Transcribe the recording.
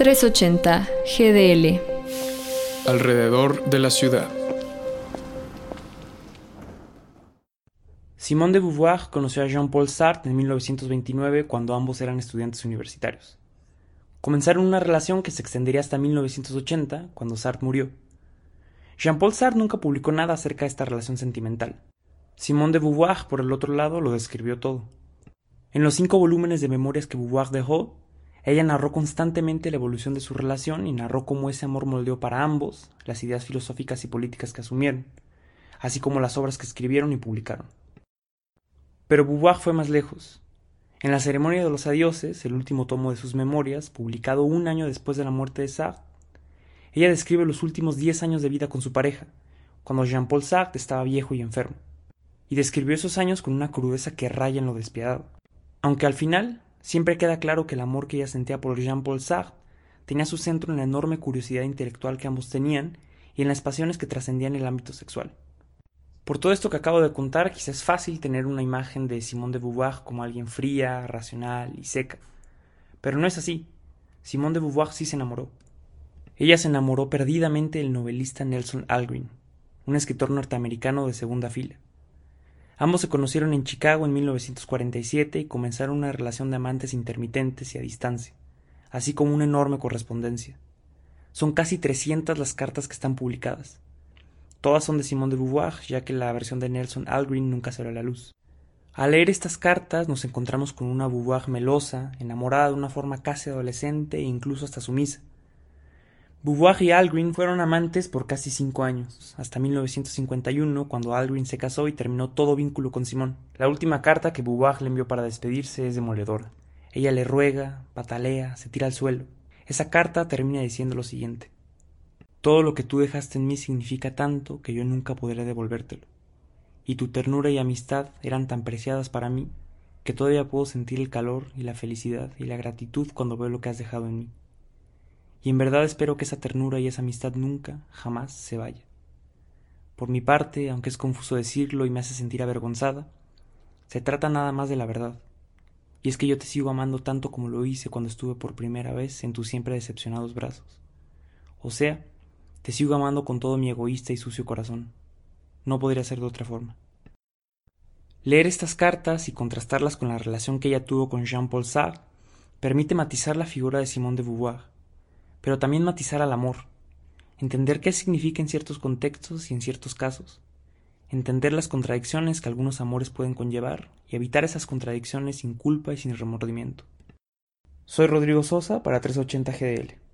380 GDL. Alrededor de la ciudad. Simone de Beauvoir conoció a Jean-Paul Sartre en 1929 cuando ambos eran estudiantes universitarios. Comenzaron una relación que se extendería hasta 1980, cuando Sartre murió. Jean-Paul Sartre nunca publicó nada acerca de esta relación sentimental. Simone de Beauvoir, por el otro lado, lo describió todo. En los cinco volúmenes de memorias que Beauvoir dejó, ella narró constantemente la evolución de su relación y narró cómo ese amor moldeó para ambos las ideas filosóficas y políticas que asumieron, así como las obras que escribieron y publicaron. Pero Beauvoir fue más lejos. En la ceremonia de los adioses, el último tomo de sus memorias, publicado un año después de la muerte de Sartre, ella describe los últimos diez años de vida con su pareja, cuando Jean-Paul Sartre estaba viejo y enfermo, y describió esos años con una crudeza que raya en lo despiadado. Aunque al final siempre queda claro que el amor que ella sentía por Jean-Paul Sartre tenía su centro en la enorme curiosidad intelectual que ambos tenían y en las pasiones que trascendían el ámbito sexual. Por todo esto que acabo de contar, quizás es fácil tener una imagen de Simone de Beauvoir como alguien fría, racional y seca. Pero no es así. Simone de Beauvoir sí se enamoró. Ella se enamoró perdidamente del novelista Nelson Algren, un escritor norteamericano de segunda fila. Ambos se conocieron en Chicago en 1947 y comenzaron una relación de amantes intermitentes y a distancia, así como una enorme correspondencia. Son casi 300 las cartas que están publicadas. Todas son de Simone de Beauvoir, ya que la versión de Nelson Algren nunca salió a la luz. Al leer estas cartas nos encontramos con una Beauvoir melosa, enamorada de una forma casi adolescente e incluso hasta sumisa. Beauvoir y Algren fueron amantes por casi cinco años, hasta 1951, cuando Algren se casó y terminó todo vínculo con Simone. La última carta que Beauvoir le envió para despedirse es demoledora. Ella le ruega, patalea, se tira al suelo. Esa carta termina diciendo lo siguiente. Todo lo que tú dejaste en mí significa tanto que yo nunca podré devolvértelo. Y tu ternura y amistad eran tan preciadas para mí que todavía puedo sentir el calor y la felicidad y la gratitud cuando veo lo que has dejado en mí. Y en verdad espero que esa ternura y esa amistad nunca, jamás se vaya. Por mi parte, aunque es confuso decirlo y me hace sentir avergonzada, se trata nada más de la verdad. Y es que yo te sigo amando tanto como lo hice cuando estuve por primera vez en tus siempre decepcionados brazos. O sea, te sigo amando con todo mi egoísta y sucio corazón. No podría ser de otra forma. Leer estas cartas y contrastarlas con la relación que ella tuvo con Jean-Paul Sartre permite matizar la figura de Simone de Beauvoir, pero también matizar al amor, entender qué significa en ciertos contextos y en ciertos casos, entender las contradicciones que algunos amores pueden conllevar y evitar esas contradicciones sin culpa y sin remordimiento. Soy Rodrigo Sosa para 380 GDL.